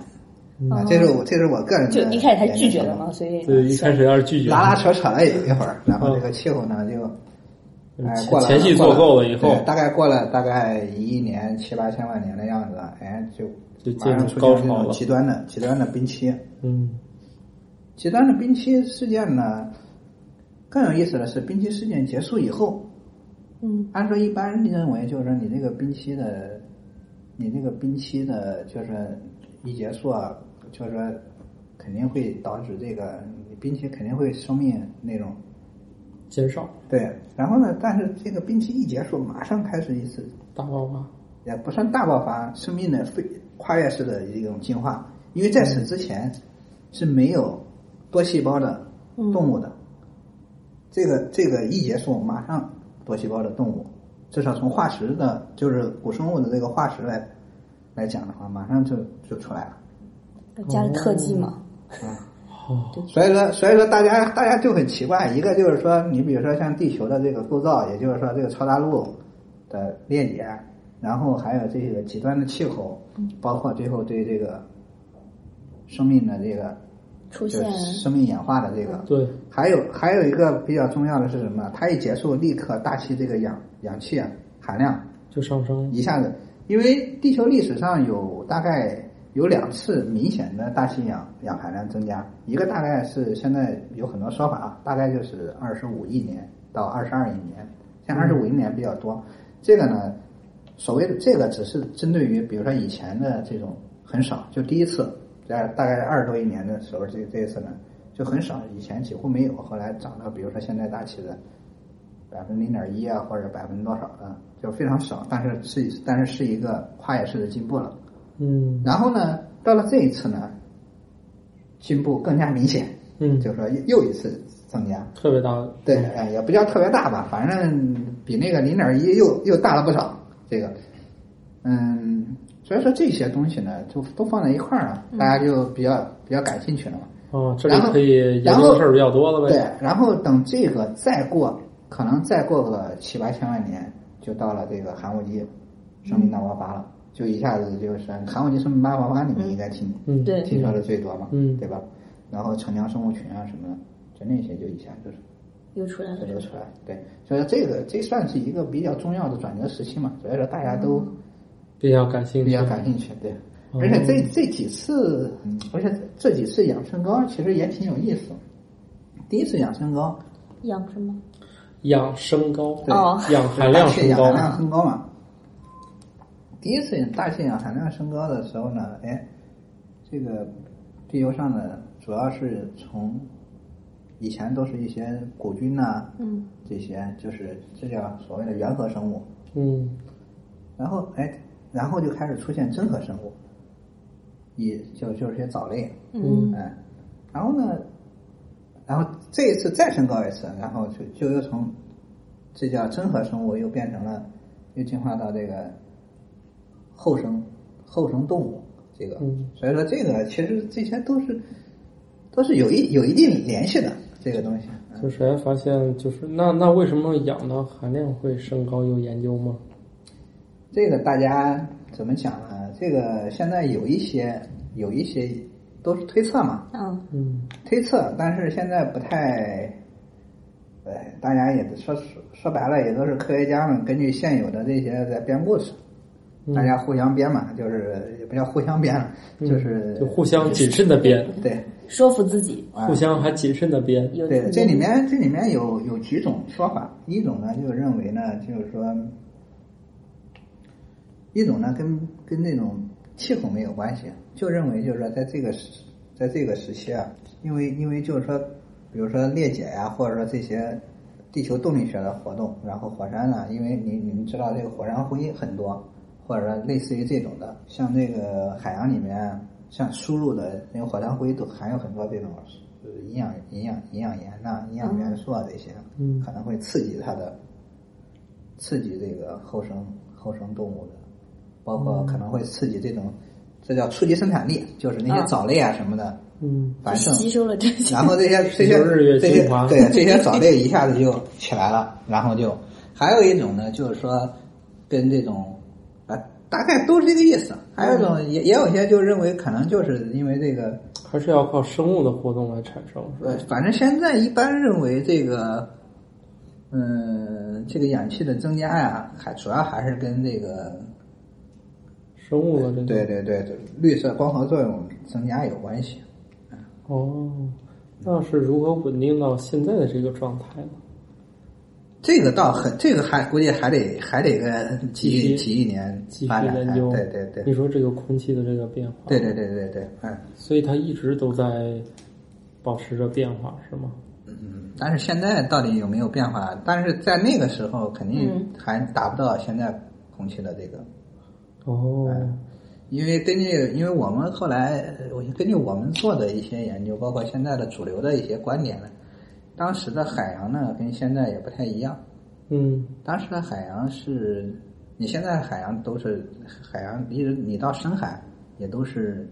啊，这是我这是我个人的就一开始他拒绝了嘛，所以对，一开始要是拒绝，拉拉扯扯了一一会儿，然后这个气候呢就，哎，过了前戏做够了以后对大概过了大概一亿年七八千万年的样子，哎，就就进入马上出高潮了现这种极端的极端的冰期。嗯极端的冰期事件呢，更有意思的是，冰期事件结束以后，嗯，按说一般认为就是说你这个冰期的，你这个冰期的，就是一结束啊，就是说肯定会导致这个你冰期肯定会生命那种减少对，然后呢，但是这个冰期一结束，马上开始一次大爆发，也不算大爆发，生命的飞跨越式的一种进化，因为在此之前是没有多细胞的动物的。这个这个一结束，马上多细胞的动物，至少从化石的，就是古生物的这个化石来来讲的话，马上就就出来了。加了特技嘛。所以说，所以说大家大家就很奇怪，一个就是说，你比如说像地球的这个构造，也就是说这个超大陆的裂解，然后还有这个极端的气候，包括最后对这个生命的这个出现。就是生命演化的这个，对，还有还有一个比较重要的是什么？它一结束，立刻大气这个氧氧气啊含量。就上升，一下子，因为地球历史上有大概有两次明显的大气氧氧含量增加，一个大概是现在有很多说法啊，大概就是二十五亿年到二十二亿年，像二十五亿年比较多。这个呢，所谓的这个只是针对于比如说以前的这种很少，就第一次在大概二十多亿年的时候，这这一次呢就很少，以前几乎没有，后来涨到比如说现在大气的百分之零点一啊，或者百分之多少的，就非常少，但是是但是是一个跨越式的进步了。嗯然后呢，到了这一次呢，进步更加明显，嗯，就是说又一次增加。特别大，对，哎，也不叫特别大吧，反正比那个零点一又又大了不少。这个，嗯，所以说这些东西呢，就都放在一块儿了，大家就比较比较感兴趣了嘛。哦，这里然后可以研然后究的事儿比较多了呗，对，然后等这个再过，可能再过个七八千万年，就到了这个寒武纪生命大爆发了，就一下子就是寒武纪生命大爆发，你们应该听、嗯对听说的最多嘛，嗯对吧？然后城墙生物群啊什么的，就那些就一下就是又出来了又。出来，对，所以说这个这算是一个比较重要的转折时期嘛，所以说大家都比较感兴趣，比较感兴趣，对。哦而且这这几次，而且这几次养身高其实也挺有意思。第一次养身高，养什么？养身高，对哦氧含量大气升高氧含，量升高嘛。第一次大气氧含量升高的时候呢，哎，这个地球上呢，主要是从以前都是一些古菌呐、嗯，这些就是这叫所谓的原核生物，嗯。然后哎，然后就开始出现真核生物，也就就是些藻类，嗯。哎，然后呢，然后这一次再升高一次，然后就就又从这叫真核生物又变成了又进化到这个后生后生动物这个，嗯所以说这个其实这些都是都是有一有一定联系的这个东西。就是还发现，就是那那为什么氧的含量会升高？有研究吗？这个大家怎么讲呢？这个现在有一些有一些都是推测嘛，嗯嗯推测，但是现在不太，呃，大家也说说说白了，也都是科学家们根据现有的这些在编故事，嗯大家互相编嘛，就是也不叫互相编了，就是就互相谨慎的编，对。说服自己。啊。互相还谨慎的编。对，这里面这里面有有几种说法，一种呢就认为呢，就是说，一种呢跟跟那种气候没有关系，就认为就是说在这个时在这个时期啊，因为因为就是说，比如说裂解呀、或者说这些地球动力学的活动，然后火山呢，因为你你们知道这个火山灰很多，或者说类似于这种的，像这个海洋里面像输入的那个火山灰都含有很多这种呃营养营养营养盐呐、营养元素啊这些，嗯可能会刺激它的刺激这个后生后生动物的，包括可能会刺激这种，这叫初级生产力，就是那些啊藻类啊什么的嗯繁盛，吸收了这些，然后这些 (laughs) 这些日月这些对这些藻类一下子就起来了，然后就还有一种呢，就是说跟这种啊大概都是这个意思，还有一种也也有些就认为可能就是因为这个还是要靠生物的活动来产生，是吧呃，反正现在一般认为这个，嗯，这个氧气的增加呀，还主要还是跟这个，生物的对对对对，绿色光合作用增加有关系。哦，那是如何稳定到现在的这个状态呢？这个倒很，这个还估计还得还得个几几亿年发展才，研究，对对对你，说这个空气的这个变化，对对对对对，嗯所以它一直都在保持着变化，是吗？嗯。但是现在到底有没有变化？但是在那个时候肯定嗯还达不到现在空气的这个哦，嗯因为根据，因为我们后来，呃我根据我们做的一些研究，包括现在的主流的一些观点呢，当时的海洋呢跟现在也不太一样。嗯当时的海洋是，你现在的海洋都是海洋，一直你到深海也都是，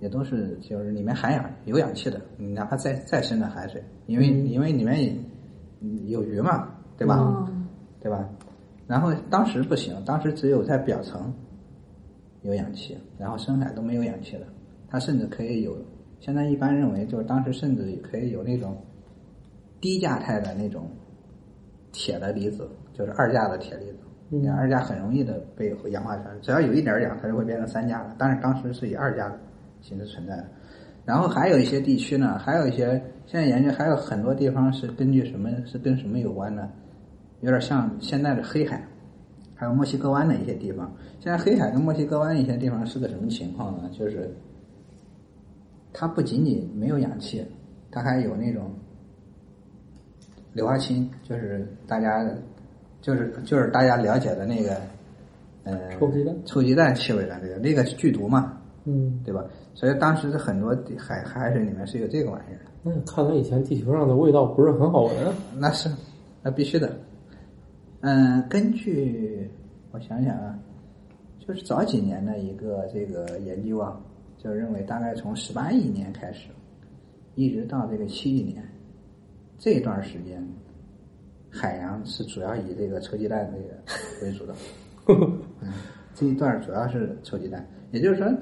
也都是就是里面含氧有氧气的，你哪怕再再深的海水，因为、因为里面也有鱼嘛，对吧？哦对吧？然后当时不行，当时只有在表层有氧气，然后深海都没有氧气的。它甚至可以有，现在一般认为就是当时甚至可以有那种低价态的那种铁的离子，就是二价的铁离子。嗯你二价很容易的被氧化成，只要有一点氧，它就会变成三价的。但是当时是以二价的形式存在的。然后还有一些地区呢，还有一些现在研究还有很多地方是根据什么是跟什么有关的，有点像现在的黑海，还有墨西哥湾的一些地方。现在黑海跟墨西哥湾一些地方是个什么情况呢？就是它不仅仅没有氧气，它还有那种硫化氢，就是大家就是就是大家了解的那个呃臭鸡蛋臭鸡蛋气味的这个那个剧毒嘛，嗯，对吧？所以当时的很多海海水里面是有这个玩意儿的。那看来以前地球上的味道不是很好闻啊。那是，那必须的。嗯，根据我想想啊，就是早几年的一个这个研究啊，就认为大概从十八亿年开始，一直到这个七亿年这段时间，海洋是主要以这个臭鸡蛋这个为主的。(laughs) 嗯，这一段主要是臭鸡蛋，也就是说，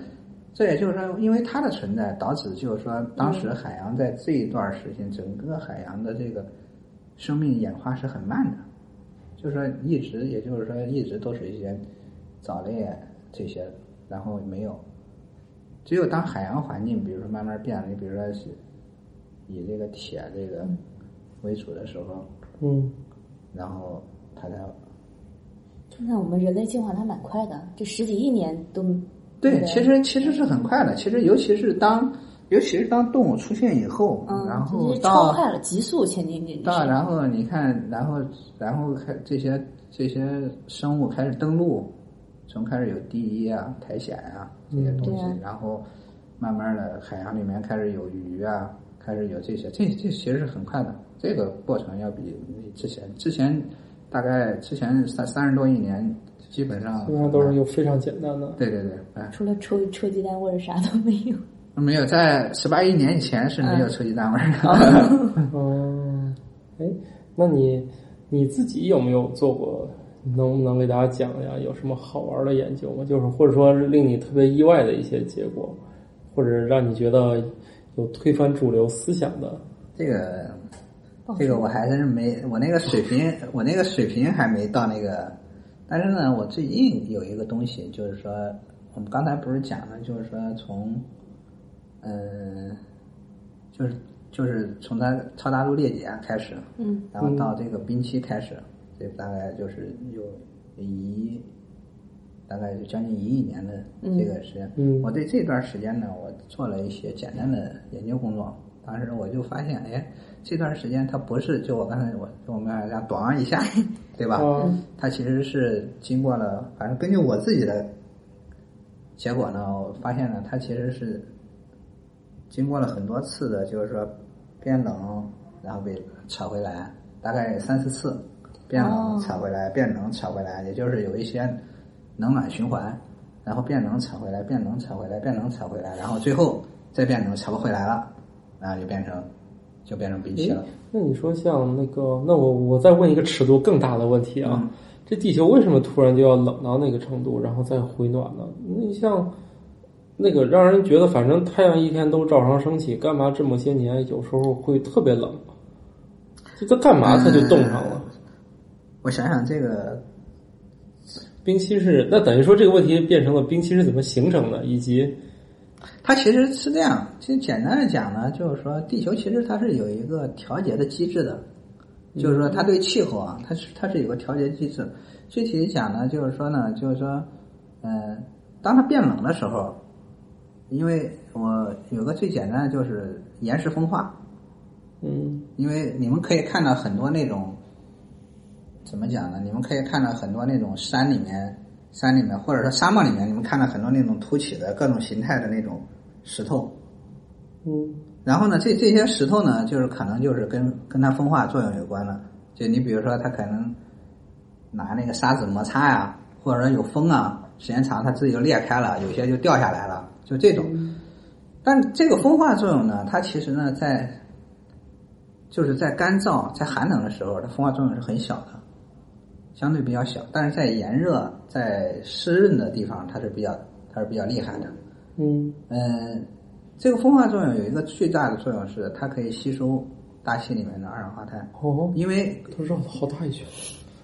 这也就是说，因为它的存在，导致就是说，当时海洋在这一段时间，整个海洋的这个生命演化是很慢的，就是说一直，也就是说一直都是一些藻类啊这些，然后没有，只有当海洋环境，比如说慢慢变了，你比如说是以这个铁这个为主的时候，嗯，然后它才那我们人类进化的还蛮快的，这十几亿年都对，其实其实是很快的。其实尤其是当，尤其是当动物出现以后，嗯，然后到超快了，急速前进，进到然后你看，然后然后开这些这些生物开始登陆，从开始有第一啊、苔藓啊这些东西，然后慢慢的海洋里面开始有鱼啊，开始有这些，这这其实是很快的，这个过程要比之前之前大概之前三三十多亿年，基本上基本上都是有非常简单的。对对对，哎，除了臭臭鸡蛋味儿啥都没有。(laughs) 没有在十八亿年以前是没有臭鸡蛋味儿的。嗯，(laughs) 哎，那你你自己有没有做过？能不能给大家讲一下有什么好玩的研究吗？就是或者说令你特别意外的一些结果，或者让你觉得有推翻主流思想的？这个这个我还是没，我那个水平，我那个水平还没到那个。但是呢，我最近有一个东西，就是说，我们刚才不是讲了，就是说从，嗯，就是就是从它超大陆裂解开始，嗯，然后到这个冰期开始，这大概就是有一，大概就将近一亿年的这个时间。嗯我对这段时间呢，我做了一些简单的研究工作。当时我就发现，哎，这段时间它不是就我刚才我我们大家短一下，对吧？嗯它其实是经过了，反正根据我自己的结果呢，我发现呢，它其实是经过了很多次的，就是说变冷，然后被扯回来，大概三四次，变冷哦扯回来，变冷扯回来，也就是有一些冷暖循环，然后变冷扯回来，变冷扯回来，变冷扯回来，然后最后再变冷扯不回来了，然后就变成就变成冰期了。那你说像那个，那我我再问一个尺度更大的问题啊，嗯这地球为什么突然就要冷到那个程度，然后再回暖呢？你像那个让人觉得，反正太阳一天都照常升起，干嘛这么些年有时候会特别冷？这它干嘛它就冻上了？我想想这个冰期是那等于说这个问题变成了冰期是怎么形成的，以及它其实是这样，其实简单的讲呢，就是说地球其实它是有一个调节的机制的，就是说它对气候啊，它是它是有个调节机制。具体讲呢，就是说呢，就是说，嗯、当它变冷的时候，因为我有个最简单的就是岩石风化，嗯因为你们可以看到很多那种，怎么讲呢？你们可以看到很多那种山里面、山里面，或者说沙漠里面，你们看到很多那种凸起的各种形态的那种石头。嗯然后呢，这这些石头呢，就是可能就是跟跟它风化作用有关了。就你比如说，它可能拿那个沙子摩擦呀、或者说有风啊，时间长它自己就裂开了，有些就掉下来了，就这种。但这个风化作用呢，它其实呢，在就是在干燥、在寒冷的时候，它风化作用是很小的，相对比较小。但是在炎热、在湿润的地方，它是比较它是比较厉害的。嗯嗯，这个风化作用有一个最大的作用是，它可以吸收大气里面的二氧化碳，哦，因为它绕了好大一圈。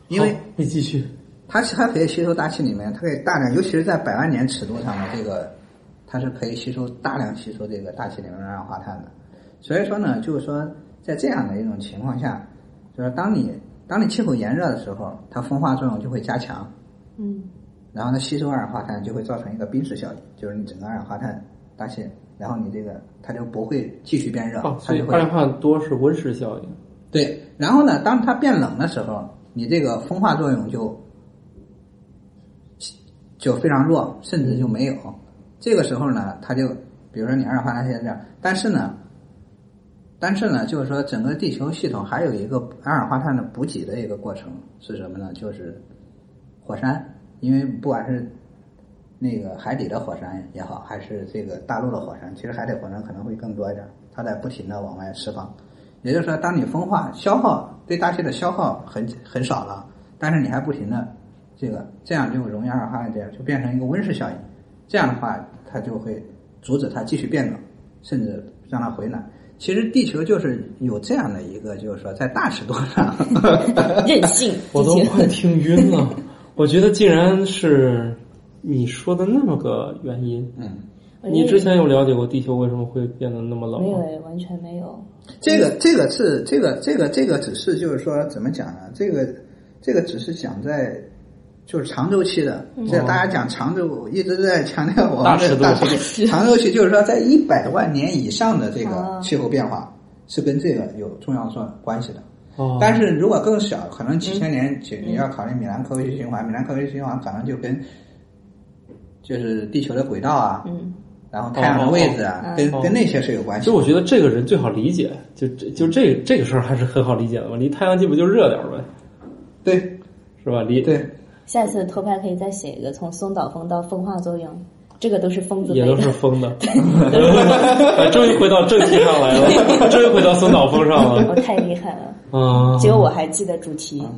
因为你继续，它它可以吸收大气里面，它可以大量，尤其是在百万年尺度上的这个，它是可以吸收大量吸收这个大气里面的二氧化碳的。所以说呢，就是说在这样的一种情况下，就是当你当你气候炎热的时候，它风化作用就会加强，嗯然后呢吸收二氧化碳就会造成一个冰释效应，就是你整个二氧化碳大气，然后你这个它就不会继续变热，啊，它就会所以二氧化碳多是温室效应。对，然后呢，当它变冷的时候，你这个风化作用就就非常弱，甚至就没有。这个时候呢，它就比如说你二氧化碳现在这样，但是呢，但是呢，就是说整个地球系统还有一个二氧化碳的补给的一个过程是什么呢？就是火山，因为不管是那个海底的火山也好，还是这个大陆的火山，其实海底火山可能会更多一点，它在不停的往外释放。也就是说，当你风化消耗对大气的消耗很很少了，但是你还不停的这个这样就容易二氧化碳这样就变成一个温室效应，这样的话它就会阻止它继续变冷，甚至让它回暖。其实地球就是有这样的一个，就是说在大尺度上，(laughs) 任性，(laughs) 我都快听晕了。我觉得既然是你说的那么个原因。嗯，你之前有了解过地球为什么会变得那么冷吗？没有哎，完全没有。这个这个是这个这个这个只是就是说怎么讲呢？这个这个只是讲在就是长周期的，这大家讲长周一直在强调我们的大尺度大尺度，长周期就是说在一百万年以上的这个哦气候变化是跟这个有重要算关系的。哦，但是如果更小，可能几千年，其你要考虑米兰科维奇循环，米兰科维奇循环可能就跟就是地球的轨道啊，嗯然后太阳的位置啊，跟跟那些是有关系就。我觉得这个人最好理解，就这就这这个事儿还是很好理解的嘛。离太阳近不就热点儿呗，对是吧？离对，下次偷拍可以再写一个从松岛风到风化作用，这个都是疯子也都是风的。(laughs) 哎终于回到正题上来了，终于回到松岛风上了我了。(laughs) 太厉害了，啊，只有我还记得主题。(laughs)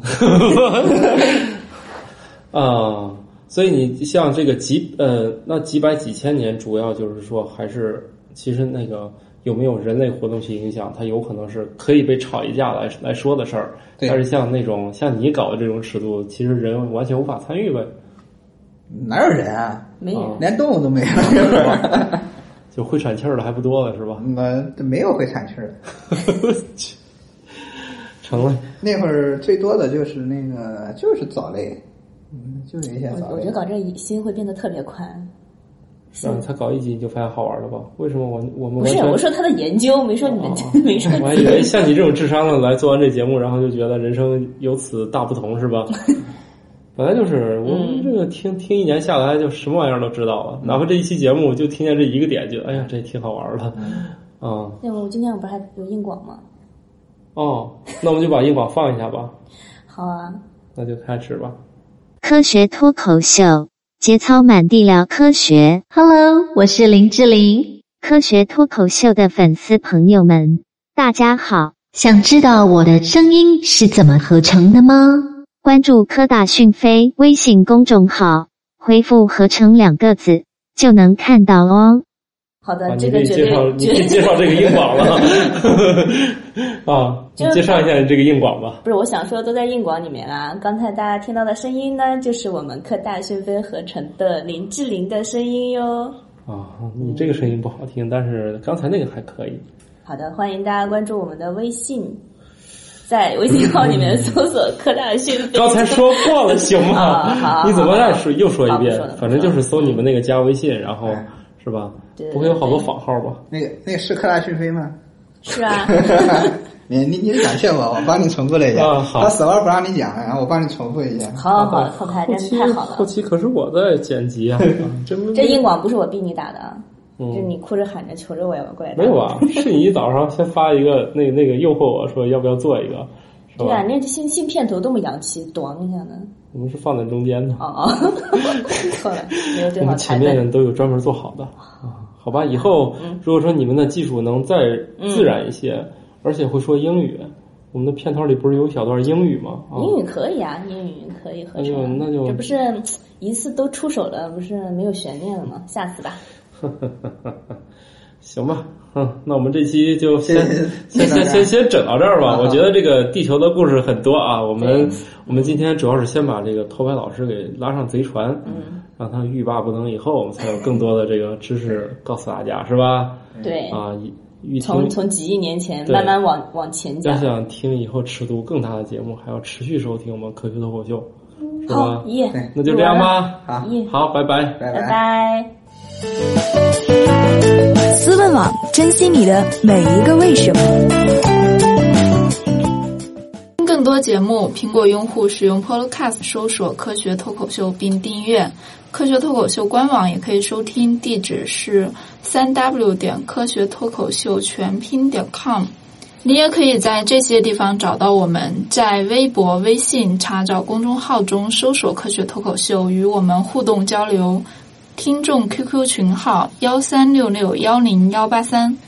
啊，所以你像这个几呃，那几百几千年，主要就是说还是其实那个有没有人类活动去影响，它有可能是可以被吵一架来来说的事儿。但是像那种像你搞的这种尺度，其实人完全无法参与呗，哪有人啊？没有，连动物都没有，(laughs) 就会喘气儿的还不多了，是吧？那没有会喘气儿的。(laughs) 成了，那会儿最多的就是那个就是藻类，嗯，就是一些藻类我我觉得。搞这个心会变得特别宽。是啊，才搞一集你就发现好玩了吧？为什么我我们不是，我说他的研究，没说你们，(laughs) 没说我还以为像你这种智商的来做完这节目，然后就觉得人生由此大不同，是吧？(laughs) 本来就是我们这个听听一年下来，就什么玩意儿都知道了。哪怕这一期节目就听见这一个点，觉得哎呀，这挺好玩的。啊、那我今天我不是还有硬广吗？哦，那我们就把硬广放一下吧，好啊，那就开始吧。科学脱口秀，节操满地聊科学。Hello，我是林志玲。科学脱口秀的粉丝朋友们，大家好！想知道我的声音是怎么合成的吗？关注科大讯飞微信公众号，回复“合成”两个字就能看到哦。好的，啊，这个绝介绍，对你可以介绍这个硬广了。(laughs) 啊，你就是介绍一下你这个硬广吧。不是我想说，都在硬广里面啦。刚才大家听到的声音呢，就是我们科大讯飞合成的林志玲的声音哟。啊，你这个声音不好听，但是刚才那个还可以。好的，欢迎大家关注我们的微信，在微信号里面搜索“科大讯飞”。刚才说过了，行吗？啊好好你怎么再说又说一遍说？反正就是搜你们那个加微信，然后哎是吧？对不会有好多仿号吧？那个那个是科大讯飞吗？是啊，(laughs) 你你你感谢我，我帮你重复了一下。啊好他死活不让你讲，然后我帮你重复一下。好好好，后排真太好了。后期可是我在剪辑啊，啊 (laughs) 真这硬广不是我逼你打的啊，嗯就是你哭着喊着求着我要过来打。没有啊？是你一早上先发一个那那个诱惑我说要不要做一个，是对啊，吧？那新新片头多么洋气，咣一下呢。我们是放在中间的，哦哦，错了，没有对好们前。面都有专门做好的啊。好吧，以后嗯如果说你们的技术能再自然一些，而且会说英语，我们的片头里不是有一小段英语吗？啊，英语可以啊，英语可以合那就成。那就这不是一次都出手了，不是没有悬念了吗？下次吧。(laughs) 行吧，嗯，那我们这期就先先先先先整到这儿吧。我觉得这个地球的故事很多啊，我们我们今天主要是先把这个偷拍老师给拉上贼船，嗯，让他欲罢不能，以后我们才有更多的这个知识告诉大家，是吧？对，啊，欲从从几亿年前慢慢往往前要讲。想听以后尺度更大的节目，还要持续收听我们科学脱口秀，是吧，？好耶，对那就这样吧，好，好，拜拜。拜拜拜。拜。思问网，珍惜你的每一个为什么。多节目，苹果用户使用 Podcast 搜索“科学脱口秀”并订阅。科学脱口秀官网也可以收听，地址是三 w 点科学脱口秀全拼点 com。你也可以在这些地方找到我们，在微博、微信查找公众号中搜索“科学脱口秀”，与我们互动交流。听众 QQ 群号：幺三六六幺零幺八三。